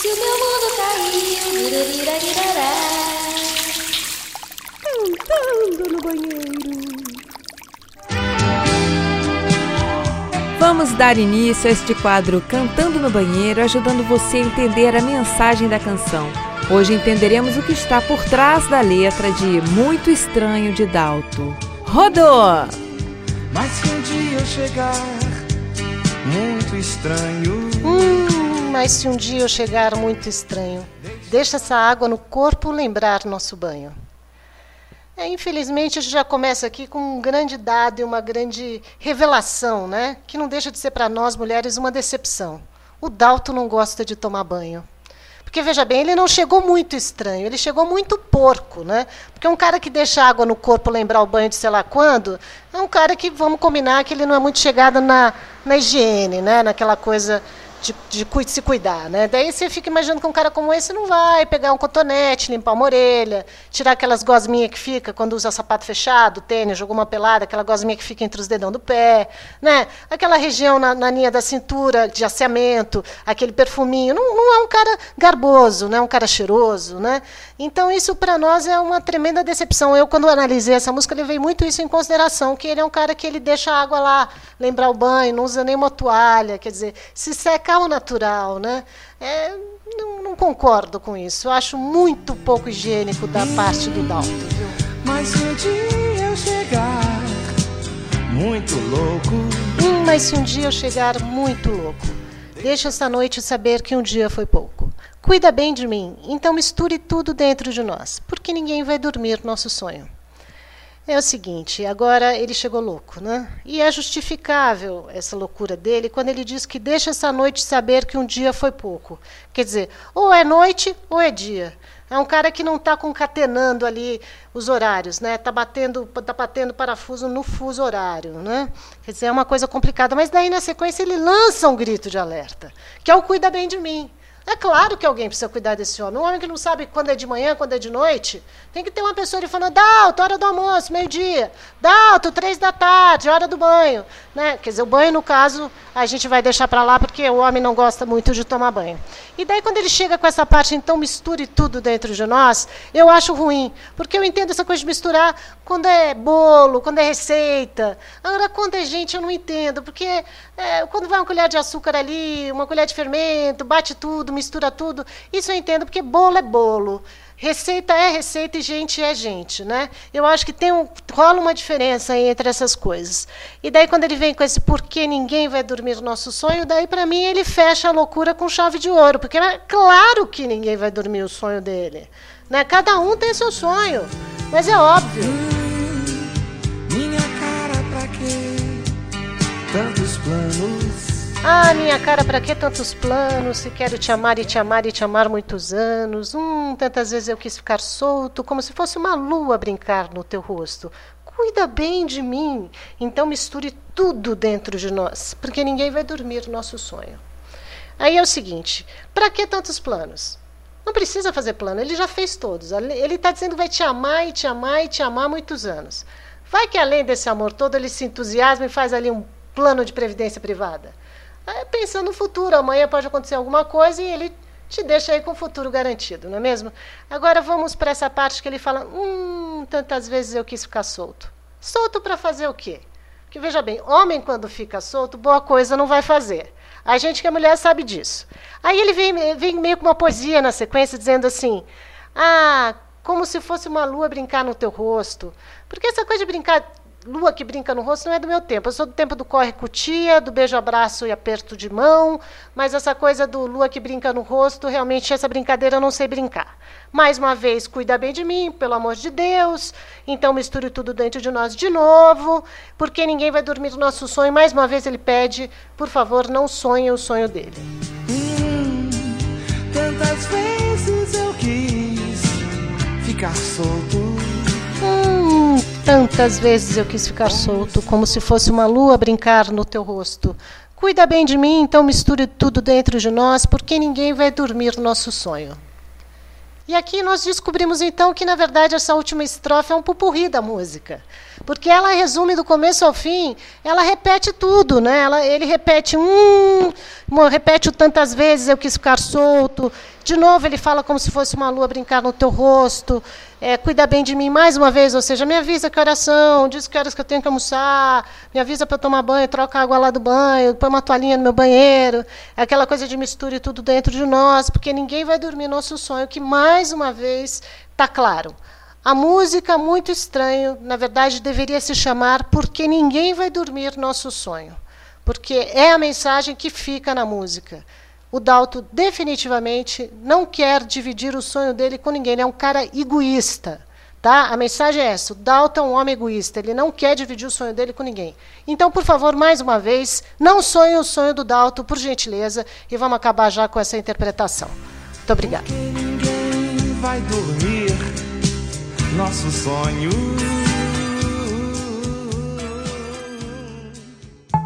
se o meu mundo caiu. Cantando no banheiro. Vamos dar início a este quadro Cantando no Banheiro, ajudando você a entender a mensagem da canção. Hoje entenderemos o que está por trás da letra de Muito Estranho de Dalto. Rodou! Mas se um dia eu chegar muito estranho. Hum, mas se um dia eu chegar muito estranho, deixa essa água no corpo lembrar nosso banho. É, infelizmente, a gente já começa aqui com um grande dado e uma grande revelação, né? Que não deixa de ser para nós mulheres uma decepção. O Dalto não gosta de tomar banho. Porque, veja bem, ele não chegou muito estranho, ele chegou muito porco, né? Porque um cara que deixa água no corpo lembrar o banho de sei lá quando, é um cara que, vamos combinar, que ele não é muito chegado na, na higiene, né? Naquela coisa de, de, se cuidar, né? Daí você fica imaginando que um cara como esse não vai pegar um cotonete, limpar uma orelha, tirar aquelas gosminhas que fica quando usa sapato fechado, tênis, jogou uma pelada, aquela gosminha que fica entre os dedão do pé, né? Aquela região na, na linha da cintura de asseamento, aquele perfuminho. Não, não é um cara garboso, não é um cara cheiroso, né? Então isso para nós é uma tremenda decepção. Eu quando analisei essa música levei muito isso em consideração, que ele é um cara que ele deixa a água lá, lembrar o banho, não usa nenhuma toalha, quer dizer, se seca ao natural, né? É, não, não, concordo com isso. Eu acho muito pouco higiênico da parte do Dalton. Viu? Mas se um dia eu chegar muito louco. Hum, mas se um dia eu chegar muito louco, deixa essa noite saber que um dia foi pouco. Cuida bem de mim, então misture tudo dentro de nós, porque ninguém vai dormir nosso sonho. É o seguinte, agora ele chegou louco, né? E é justificável essa loucura dele quando ele diz que deixa essa noite saber que um dia foi pouco. Quer dizer, ou é noite ou é dia. É um cara que não está concatenando ali os horários, né? Está batendo, tá batendo parafuso no fuso horário, né? Quer dizer, é uma coisa complicada. Mas daí na sequência ele lança um grito de alerta, que é o cuida bem de mim. É claro que alguém precisa cuidar desse homem. Um homem que não sabe quando é de manhã, quando é de noite, tem que ter uma pessoa ali falando, Dalto, hora do almoço, meio-dia. Dalto, três da tarde, hora do banho. Né? Quer dizer, o banho, no caso, a gente vai deixar para lá porque o homem não gosta muito de tomar banho. E daí, quando ele chega com essa parte, então misture tudo dentro de nós, eu acho ruim. Porque eu entendo essa coisa de misturar quando é bolo, quando é receita. Agora, quando é gente, eu não entendo. Porque é, quando vai uma colher de açúcar ali, uma colher de fermento, bate tudo, mistura tudo. Isso eu entendo, porque bolo é bolo. Receita é receita e gente é gente, né? Eu acho que tem um, rola uma diferença entre essas coisas. E daí quando ele vem com esse porquê ninguém vai dormir no nosso sonho, daí para mim ele fecha a loucura com chave de ouro, porque é claro que ninguém vai dormir o sonho dele, né? Cada um tem seu sonho, mas é óbvio. Ah, minha cara, para que tantos planos? Se quero te amar e te amar e te amar muitos anos. Hum, tantas vezes eu quis ficar solto, como se fosse uma lua brincar no teu rosto. Cuida bem de mim. Então misture tudo dentro de nós, porque ninguém vai dormir nosso sonho. Aí é o seguinte: para que tantos planos? Não precisa fazer plano, ele já fez todos. Ele está dizendo que vai te amar e te amar e te amar muitos anos. Vai que além desse amor todo ele se entusiasma e faz ali um plano de previdência privada. É, pensando no futuro, amanhã pode acontecer alguma coisa e ele te deixa aí com o futuro garantido, não é mesmo? Agora vamos para essa parte que ele fala: hum, tantas vezes eu quis ficar solto. Solto para fazer o quê? Porque veja bem, homem quando fica solto, boa coisa não vai fazer. A gente que é mulher sabe disso. Aí ele vem, vem meio com uma poesia na sequência dizendo assim: Ah, como se fosse uma lua brincar no teu rosto. Porque essa coisa de brincar lua que brinca no rosto não é do meu tempo. Eu sou do tempo do corre cutia, do beijo, abraço e aperto de mão, mas essa coisa do lua que brinca no rosto, realmente essa brincadeira eu não sei brincar. Mais uma vez, cuida bem de mim, pelo amor de Deus. Então misture tudo dentro de nós de novo, porque ninguém vai dormir no nosso sonho. Mais uma vez ele pede, por favor, não sonhe o sonho dele. Hum, tantas vezes eu quis ficar solto Tantas vezes eu quis ficar solto, como se fosse uma lua brincar no teu rosto. Cuida bem de mim, então misture tudo dentro de nós, porque ninguém vai dormir nosso sonho. E aqui nós descobrimos então que, na verdade, essa última estrofe é um pupurri da música. Porque ela resume do começo ao fim, ela repete tudo, né? Ela, ele repete, hum, repete-o tantas vezes, eu quis ficar solto. De novo, ele fala como se fosse uma lua brincar no teu rosto. É, cuida bem de mim mais uma vez, ou seja, me avisa que horas são, diz que horas que eu tenho que almoçar, me avisa para eu tomar banho, troca a água lá do banho, põe uma toalhinha no meu banheiro. É aquela coisa de misture tudo dentro de nós, porque ninguém vai dormir nosso sonho, que mais uma vez está claro. A música Muito Estranho, na verdade, deveria se chamar Porque Ninguém Vai Dormir Nosso Sonho. Porque é a mensagem que fica na música. O Dalto definitivamente não quer dividir o sonho dele com ninguém, ele é um cara egoísta. Tá? A mensagem é essa: o Dalton é um homem egoísta, ele não quer dividir o sonho dele com ninguém. Então, por favor, mais uma vez, não sonhe o sonho do Dalton, por gentileza, e vamos acabar já com essa interpretação. Muito obrigada. Porque ninguém vai dormir nosso sonho